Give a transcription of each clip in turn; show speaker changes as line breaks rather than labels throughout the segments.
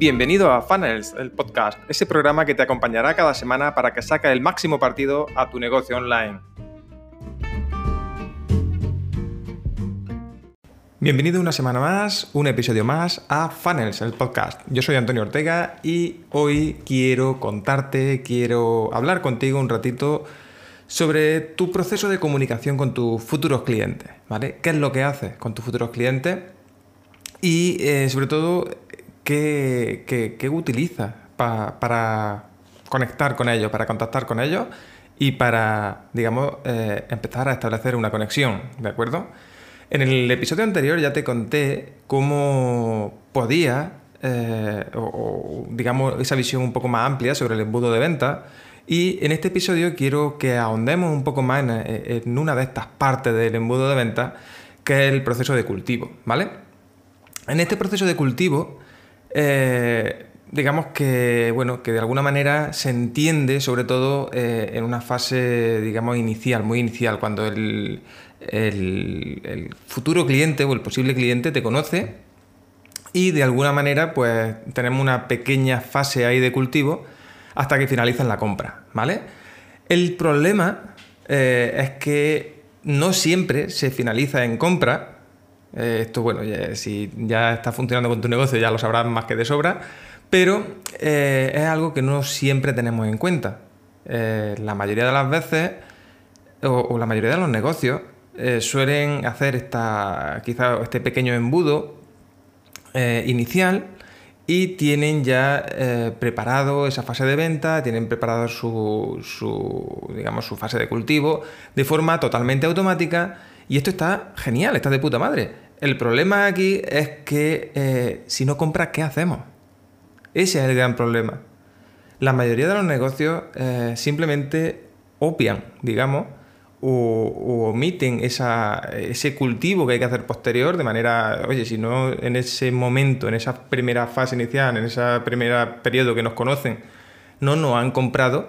Bienvenido a Funnels, el podcast, ese programa que te acompañará cada semana para que saques el máximo partido a tu negocio online. Bienvenido una semana más, un episodio más a Funnels, el podcast. Yo soy Antonio Ortega y hoy quiero contarte, quiero hablar contigo un ratito sobre tu proceso de comunicación con tus futuros clientes, ¿vale? ¿Qué es lo que haces con tus futuros clientes? Y eh, sobre todo, ¿qué, qué, utilizas para conectar con ellos, para contactar con ellos y para, digamos, eh, empezar a establecer una conexión, ¿de acuerdo? En el episodio anterior ya te conté cómo podía, eh, o, digamos, esa visión un poco más amplia sobre el embudo de venta. Y en este episodio quiero que ahondemos un poco más en, en una de estas partes del embudo de venta, que es el proceso de cultivo, ¿vale? En este proceso de cultivo, eh, digamos que, bueno, que de alguna manera se entiende, sobre todo eh, en una fase, digamos, inicial, muy inicial, cuando el, futuro cliente o el posible cliente te conoce y de alguna manera, pues tenemos una pequeña fase ahí de cultivo hasta que finalizan la compra, ¿vale? El problema eh, es que no siempre se finaliza en compra, eh, esto, bueno, si ya está funcionando con tu negocio ya lo sabrás más que de sobra, pero eh, es algo que no siempre tenemos en cuenta. Eh, la mayoría de las veces, o, la mayoría de los negocios, suelen hacer esta, quizá este pequeño embudo inicial y tienen ya preparado esa fase de venta, tienen preparado su, su, digamos, su fase de cultivo de forma totalmente automática y esto está genial, está de puta madre. El problema aquí es que eh, si no compras, ¿qué hacemos? Ese es el gran problema. La mayoría de los negocios eh, simplemente opian, digamos, o, omiten ese cultivo que hay que hacer posterior de manera, oye, si no en ese momento, en esa primera fase inicial, en ese primer periodo que nos conocen, no nos han comprado,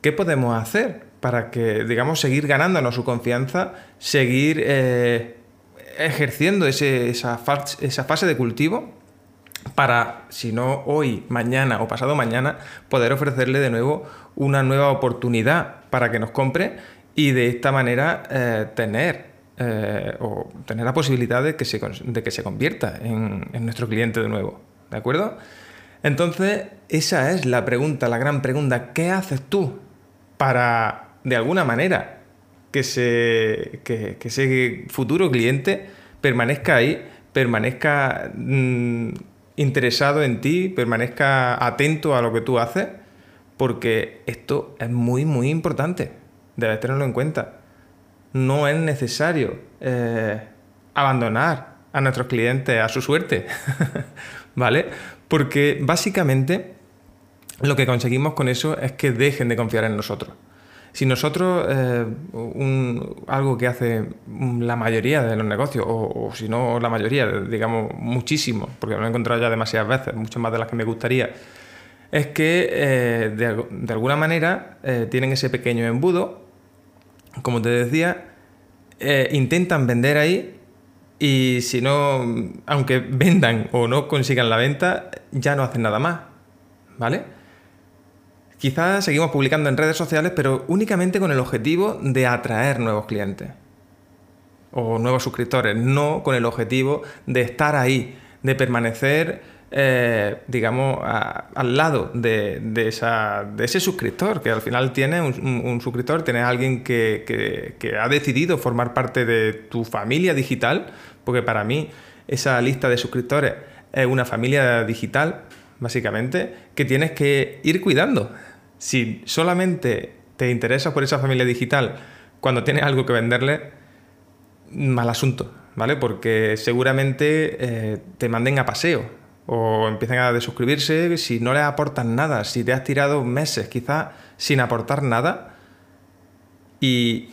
¿qué podemos hacer? Para que, digamos, seguir ganándonos su confianza, seguir eh, ejerciendo esa, fase de cultivo para, si no hoy, mañana o pasado mañana, poder ofrecerle de nuevo una nueva oportunidad para que nos compre y de esta manera eh, tener eh, o tener la posibilidad de que se, de que se convierta en, en, nuestro cliente de nuevo. ¿De acuerdo? Entonces, esa es la pregunta, la gran pregunta. ¿Qué haces tú para de alguna manera que, se, que, ese futuro cliente permanezca ahí, permanezca mm, interesado en ti, permanezca atento a lo que tú haces, porque esto es muy, muy importante. Debes tenerlo en cuenta. No es necesario eh, abandonar a nuestros clientes a su suerte, ¿vale? Porque básicamente lo que conseguimos con eso es que dejen de confiar en nosotros. Si nosotros, eh, algo que hace la mayoría de los negocios, o, si no la mayoría, digamos muchísimo, porque lo he encontrado ya demasiadas veces, muchas más de las que me gustaría, es que eh, de, alguna manera eh, tienen ese pequeño embudo, como te decía, intentan vender ahí y si no, aunque vendan o no consigan la venta, ya no hacen nada más, ¿vale? Quizás seguimos publicando en redes sociales, pero únicamente con el objetivo de atraer nuevos clientes o nuevos suscriptores, no con el objetivo de estar ahí, de permanecer, eh, digamos, al lado de, ese suscriptor, que al final tiene un, suscriptor, tienes alguien que, que, ha decidido formar parte de tu familia digital, porque para mí esa lista de suscriptores es una familia digital, básicamente, que tienes que ir cuidando si solamente te interesas por esa familia digital cuando tienes algo que venderle, mal asunto, ¿vale? Porque seguramente eh, te manden a paseo o empiecen a desuscribirse si no les aportan nada, si te has tirado meses quizás sin aportar nada y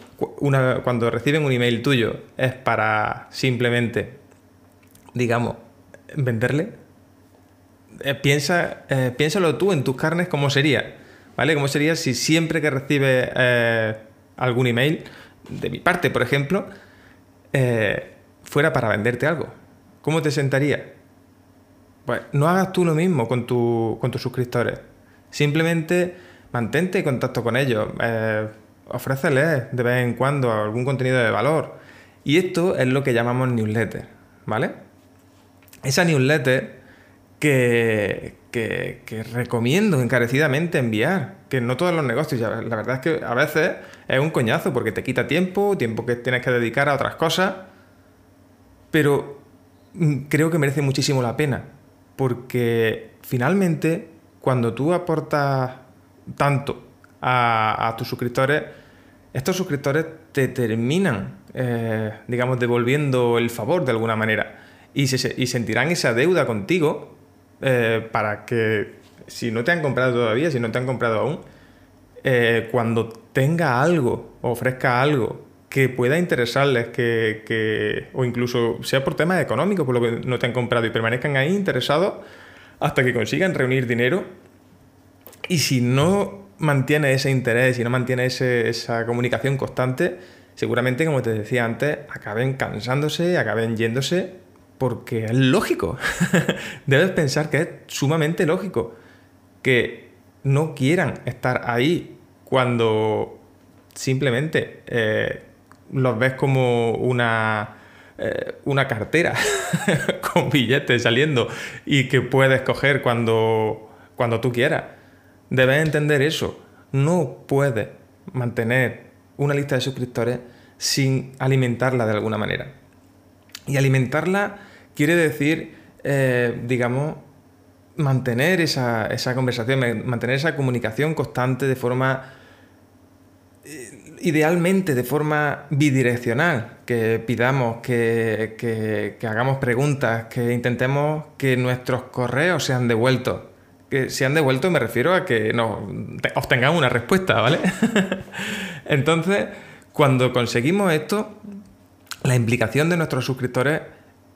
cuando reciben un email tuyo es para simplemente, digamos, venderle, eh, piensa, eh, piénsalo tú en tus carnes cómo sería ¿Vale? ¿Cómo sería si siempre que recibe eh, algún email, de mi parte, por ejemplo, eh, fuera para venderte algo? ¿Cómo te sentaría? Pues no hagas tú lo mismo con, con tus suscriptores. Simplemente mantente en contacto con ellos. Eh, ofréceles de vez en cuando algún contenido de valor. Y esto es lo que llamamos newsletter, ¿vale? Esa newsletter que, que, recomiendo encarecidamente enviar. Que no todos los negocios, la verdad es que a veces es un coñazo porque te quita tiempo, tiempo que tienes que dedicar a otras cosas, pero mm, creo que merece muchísimo la pena. Porque finalmente, cuando tú aportas tanto a, tus suscriptores, estos suscriptores te terminan, eh, digamos, devolviendo el favor de alguna manera. Y, y sentirán esa deuda contigo eh, para que si no te han comprado todavía, si no te han comprado aún, eh, cuando tenga algo, ofrezca algo que pueda interesarles, que, o incluso sea por temas económicos, por lo que no te han comprado y permanezcan ahí interesados hasta que consigan reunir dinero. Y si no mantiene ese interés y no mantiene esa comunicación constante, seguramente, como te decía antes, acaben cansándose, acaben yéndose porque es lógico. Debes pensar que es sumamente lógico que no quieran estar ahí cuando simplemente eh, los ves como una, eh, una cartera con billetes saliendo y que puedes coger cuando, cuando tú quieras. Debes entender eso. No puedes mantener una lista de suscriptores sin alimentarla de alguna manera. Y alimentarla quiere decir, eh, digamos, mantener esa, conversación, mantener esa comunicación constante de forma, eh, idealmente de forma bidireccional, que pidamos, que, hagamos preguntas, que intentemos que nuestros correos sean devueltos. Que sean devueltos me refiero a que nos obtengamos una respuesta, ¿vale? Entonces, cuando conseguimos esto, la implicación de nuestros suscriptores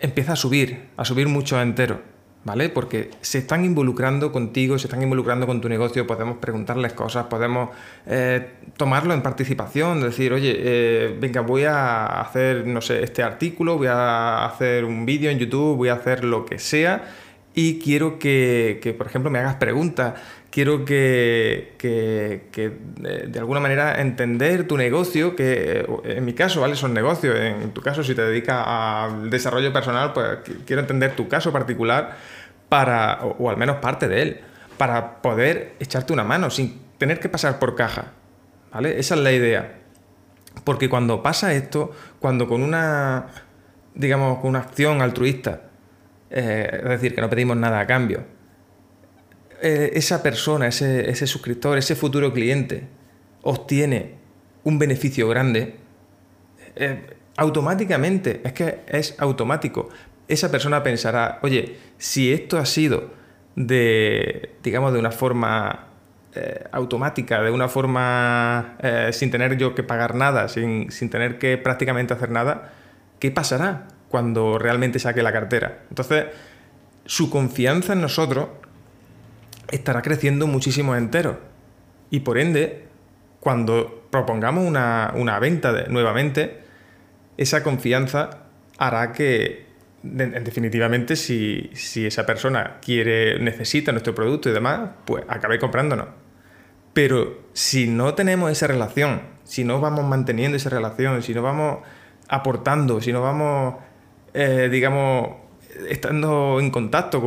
empieza a subir, a subir mucho entero, ¿vale? Porque se están involucrando contigo, se están involucrando con tu negocio, podemos preguntarles cosas, podemos eh, tomarlo en participación, decir, oye, eh, venga, voy a hacer, no sé, este artículo, voy a hacer un vídeo en YouTube, voy a hacer lo que sea y quiero que, que por ejemplo, me hagas preguntas quiero que, de alguna manera entender tu negocio, que eh, en mi caso, ¿vale? Son negocios, en tu caso si te dedicas al desarrollo personal, pues quiero entender tu caso particular para, o, al menos parte de él, para poder echarte una mano sin tener que pasar por caja, ¿vale? Esa es la idea. Porque cuando pasa esto, cuando con una, digamos, con una acción altruista, eh, es decir, que no pedimos nada a cambio, eh, esa persona, ese, suscriptor, ese futuro cliente obtiene un beneficio grande, eh, automáticamente, es que es automático. Esa persona pensará, oye, si esto ha sido de, digamos, de una forma automática, de una forma sin tener yo que pagar nada, sin, sin tener que prácticamente hacer nada, ¿qué pasará cuando realmente saque la cartera? Entonces, su confianza en nosotros estará creciendo muchísimo entero. Y por ende, cuando propongamos una, venta nuevamente, esa confianza hará que, definitivamente, si, si, esa persona quiere, necesita nuestro producto y demás, pues acabe comprándonos. Pero si no tenemos esa relación, si no vamos manteniendo esa relación, si no vamos aportando, si no vamos, eh, digamos, estando en contacto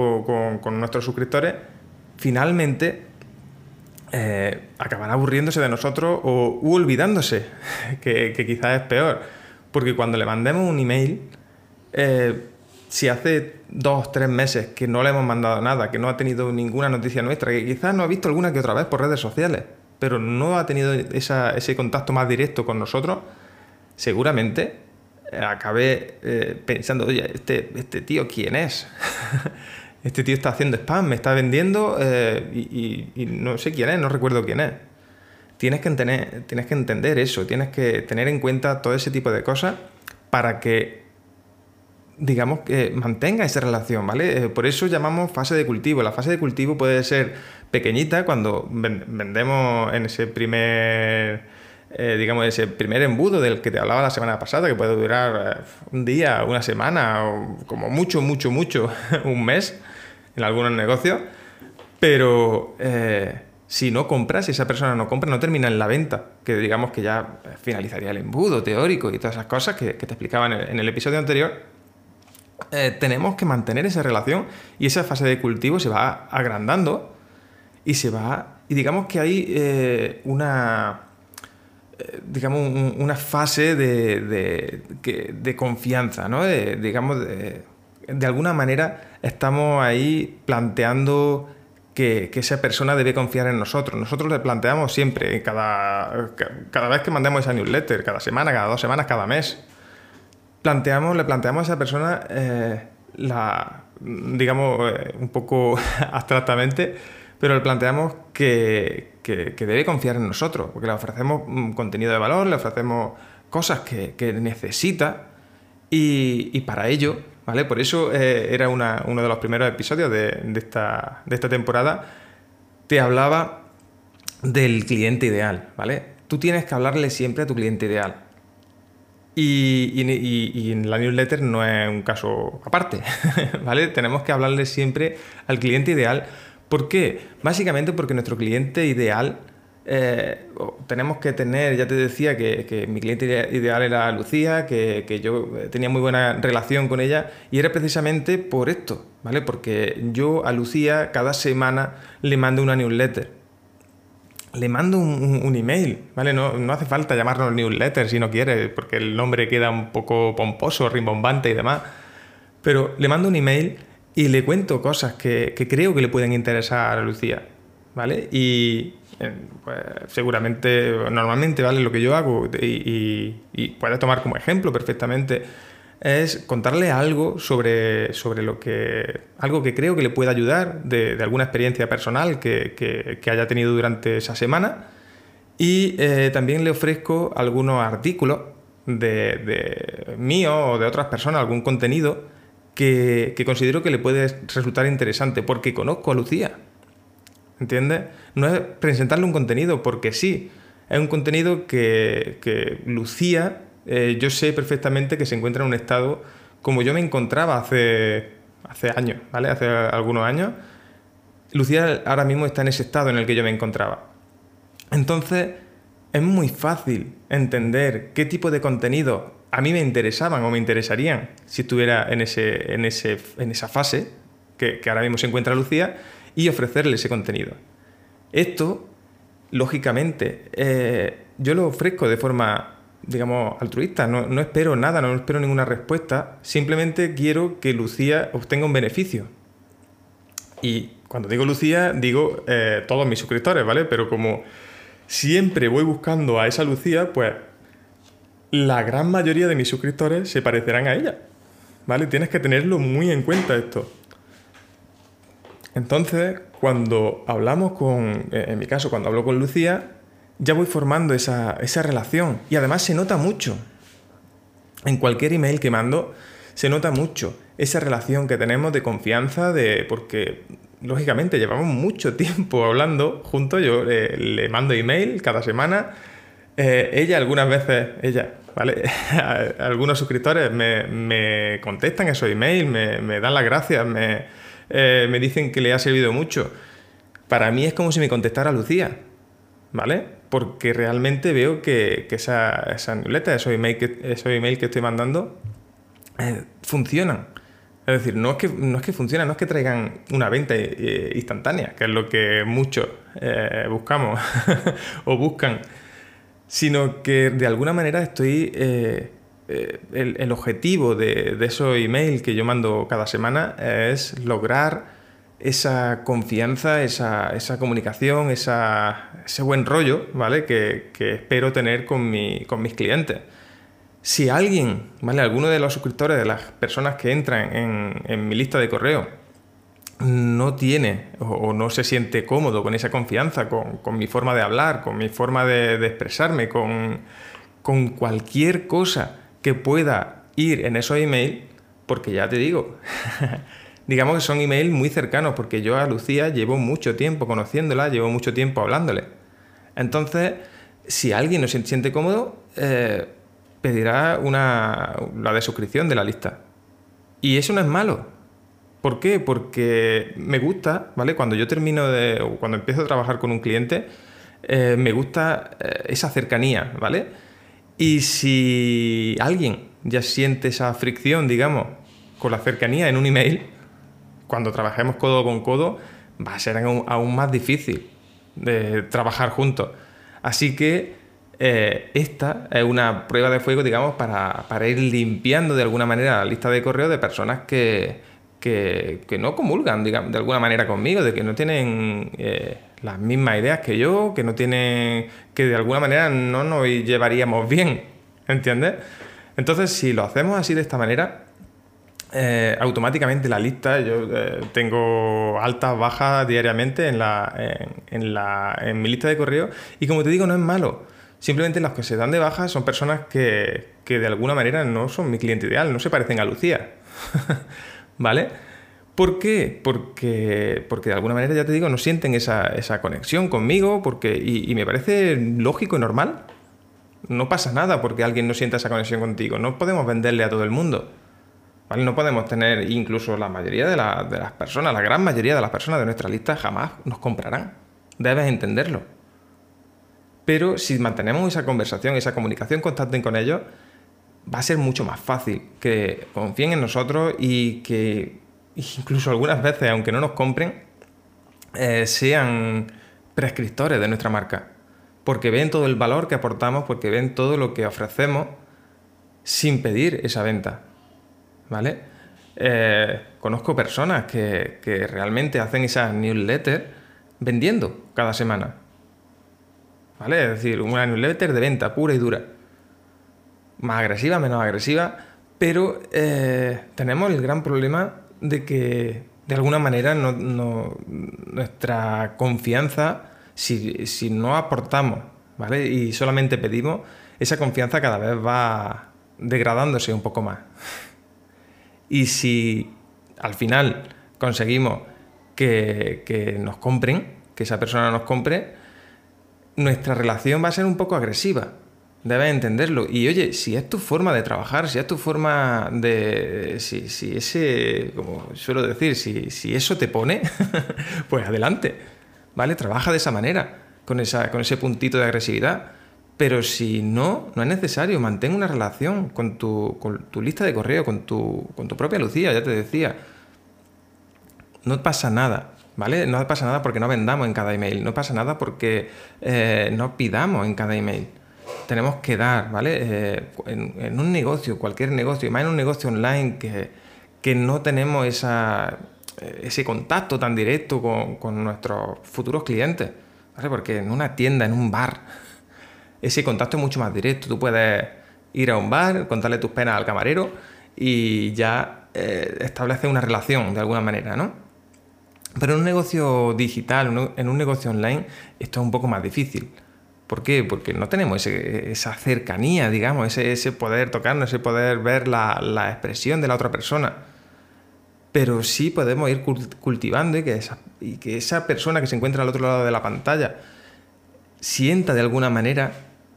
con, nuestros suscriptores, finalmente eh, acaban aburriéndose de nosotros o olvidándose, que, quizás es peor. Porque cuando le mandemos un email, eh, si hace dos, tres meses que no le hemos mandado nada, que no ha tenido ninguna noticia nuestra, que quizás no ha visto alguna que otra vez por redes sociales, pero no ha tenido ese contacto más directo con nosotros, seguramente eh, acabe pensando, oye, este, este tío, ¿quién es? este tío está haciendo spam, me está vendiendo eh, y, no sé quién es, no recuerdo quién es. Tienes que, entender, tienes que entender eso, tienes que tener en cuenta todo ese tipo de cosas para que, digamos, que mantenga esa relación, ¿vale? Eh, por eso llamamos fase de cultivo. La fase de cultivo puede ser pequeñita cuando vendemos en ese primer... Eh, digamos, ese primer embudo del que te hablaba la semana pasada, que puede durar un día, una semana, o como mucho, mucho, mucho, un mes. en algunos negocios, pero eh, si no compras, si esa persona no compra, no termina en la venta, que digamos que ya finalizaría el embudo teórico y todas esas cosas que, te explicaba en el, episodio anterior. Eh, tenemos que mantener esa relación y esa fase de cultivo se va agrandando y se va. Y digamos que hay eh, una. Digamos, una fase de, de, confianza, ¿no? digamos, de alguna manera estamos ahí planteando que, esa persona debe confiar en nosotros. Nosotros le planteamos siempre, cada, cada vez que mandemos esa newsletter, cada semana, cada dos semanas, cada mes, planteamos, le planteamos a esa persona eh, la, digamos, eh, un poco abstractamente, pero le planteamos que, debe confiar en nosotros, porque le ofrecemos un contenido de valor, le ofrecemos cosas que, necesita y para ello ¿vale? Por eso eh, era uno de los primeros episodios de, esta, temporada. Te hablaba del cliente ideal, ¿vale? Tú tienes que hablarle siempre a tu cliente ideal. Y, en la newsletter no es un caso aparte, ¿vale? Tenemos que hablarle siempre al cliente ideal. ¿Por qué? Básicamente porque nuestro cliente ideal eh, tenemos que tener, ya te decía que, mi cliente ideal era Lucía, que, yo tenía muy buena relación con ella y era precisamente por esto, ¿vale? Porque yo a Lucía cada semana le mando una newsletter. Le mando un, email, ¿vale? No, hace falta llamarlo newsletter si no quiere, porque el nombre queda un poco pomposo, rimbombante y demás. Pero le mando un email y le cuento cosas que, creo que le pueden interesar a Lucía, ¿vale? Y, pues, seguramente, normalmente, ¿vale? Lo que yo hago y, y, puedes tomar como ejemplo perfectamente es contarle algo sobre, sobre lo que. algo que creo que le pueda ayudar de, alguna experiencia personal que, haya tenido durante esa semana. Y eh, también le ofrezco algunos artículos de, de mío o de otras personas, algún contenido que, que considero que le puede resultar interesante, porque conozco a Lucía ¿entiendes? No es presentarle un contenido porque sí, es un contenido que, Lucía, eh, yo sé perfectamente que se encuentra en un estado como yo me encontraba hace, hace años, ¿vale? Hace algunos años. Lucía ahora mismo está en ese estado en el que yo me encontraba. Entonces, es muy fácil entender qué tipo de contenido a mí me interesaban o me interesarían si estuviera en, ese, en, ese, en esa fase que, ahora mismo se encuentra Lucía y ofrecerle ese contenido. Esto, lógicamente, eh, yo lo ofrezco de forma, digamos, altruista, no, espero nada, no espero ninguna respuesta, simplemente quiero que Lucía obtenga un beneficio. Y cuando digo Lucía, digo eh, todos mis suscriptores, ¿vale? Pero como siempre voy buscando a esa Lucía, pues la gran mayoría de mis suscriptores se parecerán a ella. ¿Vale? Tienes que tenerlo muy en cuenta esto. Entonces, cuando hablamos con, eh, en mi caso, cuando hablo con Lucía, ya voy formando esa, relación. Y además se nota mucho. En cualquier email que mando, se nota mucho esa relación que tenemos de confianza, de porque lógicamente llevamos mucho tiempo hablando juntos. Yo le mando email cada semana. Eh, ella algunas veces, ella, ¿vale? Algunos suscriptores me, contestan esos emails, me, me dan las gracias, me, eh, me dicen que le ha servido mucho. Para mí es como si me contestara Lucía, ¿vale? Porque realmente veo que, esa, esa newsletter, esos emails que, email que estoy mandando, eh, funcionan. Es decir, no es, que, no es que funcionan, no es que traigan una venta instantánea, que es lo que muchos buscamos o buscan, sino que de alguna manera estoy eh, el, objetivo de, esos emails que yo mando cada semana es lograr esa confianza, esa, comunicación, ese buen rollo, ¿vale? Que, espero tener con, con mis clientes. Si alguien, ¿vale? Alguno de los suscriptores, de las personas que entran en, mi lista de correo, no tiene o, no se siente cómodo con esa confianza, con, mi forma de hablar, con mi forma de, expresarme, con, cualquier cosa que pueda ir en esos emails, porque ya te digo, digamos que son emails muy cercanos, porque yo a Lucía llevo mucho tiempo conociéndola, llevo mucho tiempo hablándole. Entonces, si alguien no se siente cómodo, eh, pedirá una, la de suscripción de la lista. Y eso no es malo. ¿Por qué? Porque me gusta, ¿vale? Cuando yo termino de. o cuando empiezo a trabajar con un cliente, eh, me gusta eh, esa cercanía, ¿vale? Y si alguien ya siente esa fricción, digamos, con la cercanía en un email, cuando trabajemos codo con codo, va a ser aún, más difícil de trabajar juntos. Así que eh, esta es una prueba de fuego, digamos, para, ir limpiando de alguna manera la lista de correo de personas que, que, no comulgan, digamos, de alguna manera conmigo, de que no tienen eh, las mismas ideas que yo, que no tienen, que de alguna manera no nos llevaríamos bien, ¿entiendes? Entonces, si lo hacemos así de esta manera, eh, automáticamente la lista, yo eh, tengo altas, bajas diariamente en, la, en, la, en mi lista de correo y como te digo, no es malo. Simplemente los que se dan de baja son personas que, que de alguna manera no son mi cliente ideal, no se parecen a Lucía. ¿Vale? ¿Por qué? Porque, porque de alguna manera, ya te digo, no sienten esa, conexión conmigo porque, y, me parece lógico y normal. No pasa nada porque alguien no sienta esa conexión contigo. No podemos venderle a todo el mundo. ¿Vale? No podemos tener, incluso la mayoría de, de las personas, la gran mayoría de las personas de nuestra lista jamás nos comprarán. Debes entenderlo. Pero si mantenemos esa conversación, esa comunicación constante con ellos, va a ser mucho más fácil que confíen en nosotros y que incluso algunas veces, aunque no nos compren, eh, sean prescriptores de nuestra marca. Porque ven todo el valor que aportamos, porque ven todo lo que ofrecemos sin pedir esa venta. ¿Vale? Eh, conozco personas que, que realmente hacen esas newsletters vendiendo cada semana. ¿Vale? Es decir, una newsletter de venta pura y dura. Más agresiva, menos agresiva, pero eh, tenemos el gran problema de que de alguna manera nuestra confianza, si, no aportamos ¿vale? y solamente pedimos, esa confianza cada vez va degradándose un poco más. Y si al final conseguimos que nos compren, que esa persona nos compre, nuestra relación va a ser un poco agresiva Debes entenderlo. Y oye, si es tu forma de trabajar, si es tu forma de. Si, si ese. Como suelo decir, si, si eso te pone, pues adelante. ¿Vale? Trabaja de esa manera, con, esa, con ese puntito de agresividad. Pero si no, no es necesario. Mantén una relación con tu, con tu lista de correo, con tu, con tu propia Lucía, ya te decía. No pasa nada. ¿Vale? No pasa nada porque no vendamos en cada email. No pasa nada porque eh, no pidamos en cada email tenemos que dar, ¿vale? Eh, en, un negocio, cualquier negocio, más en un negocio online que, que no tenemos esa, eh, ese contacto tan directo con, con, nuestros futuros clientes, ¿vale? Porque en una tienda, en un bar, ese contacto es mucho más directo. Tú puedes ir a un bar, contarle tus penas al camarero y ya eh, establecer una relación de alguna manera, ¿no? Pero en un negocio digital, en un negocio online, esto es un poco más difícil. ¿Por qué? Porque no tenemos esa cercanía, digamos, ese, poder tocarnos, ese poder ver la, expresión de la otra persona. Pero sí podemos ir cultivando y que, esa, persona que se encuentra al otro lado de la pantalla sienta de alguna manera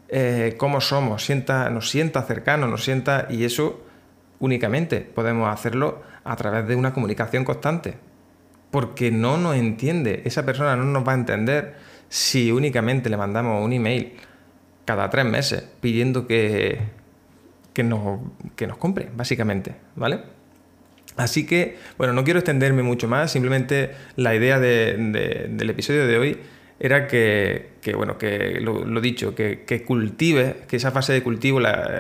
eh, cómo somos, sienta, nos sienta cercano, nos sienta, y eso únicamente podemos hacerlo a través de una comunicación constante. Porque no nos entiende, esa persona no nos va a entender si únicamente le mandamos un email cada tres meses pidiendo que, que, nos, que nos compre, básicamente, ¿vale? Así que, bueno, no quiero extenderme mucho más, simplemente la idea del episodio de hoy era que, bueno, que lo, dicho, que, que cultive, que esa fase de cultivo,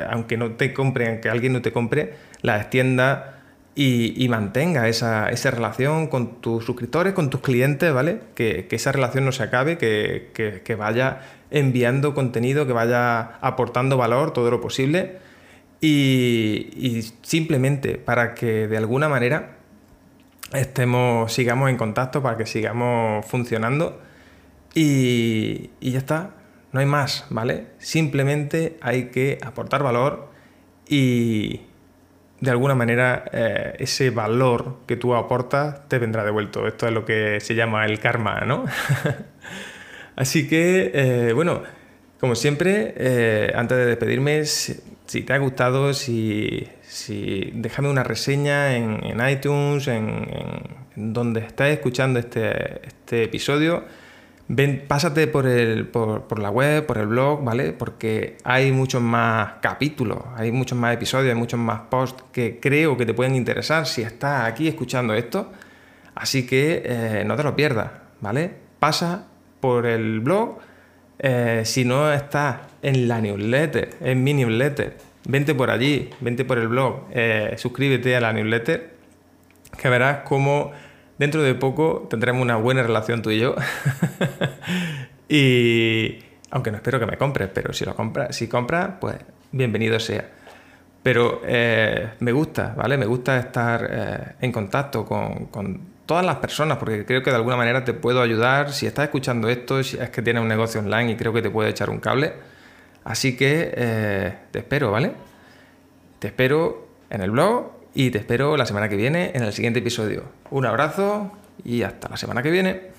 aunque no te compre, aunque alguien no te compre, la extienda y, mantenga esa, relación con tus suscriptores, con tus clientes, ¿vale? Que, esa relación no se acabe, que, vaya enviando contenido, que vaya aportando valor todo lo posible y, simplemente para que de alguna manera estemos, sigamos en contacto, para que sigamos funcionando y, y ya está, no hay más, ¿vale? Simplemente hay que aportar valor y, de alguna manera eh, ese valor que tú aportas te vendrá devuelto. Esto es lo que se llama el karma, ¿no? Así que, eh, bueno, como siempre, eh, antes de despedirme, si te ha gustado, si, si déjame una reseña en, iTunes, en, donde estés escuchando este, este episodio. Pásate por, el, la web, por el blog, ¿vale? Porque hay muchos más capítulos, hay muchos más episodios, hay muchos más posts que creo que te pueden interesar si estás aquí escuchando esto. Así que eh, no te lo pierdas, ¿vale? Pasa por el blog. Eh, si no estás en la newsletter, en mi newsletter, vente por allí, vente por el blog, eh, suscríbete a la newsletter, que verás cómo dentro de poco tendremos una buena relación tú y yo. y aunque no espero que me compres, pero si lo compras, si compras, pues bienvenido sea. Pero eh, me gusta, ¿vale? Me gusta estar eh, en contacto con, todas las personas, porque creo que de alguna manera te puedo ayudar. Si estás escuchando esto, si es que tienes un negocio online y creo que te puedo echar un cable. Así que eh, te espero, ¿vale? Te espero en el blog y te espero la semana que viene en el siguiente episodio. Un abrazo y hasta la semana que viene.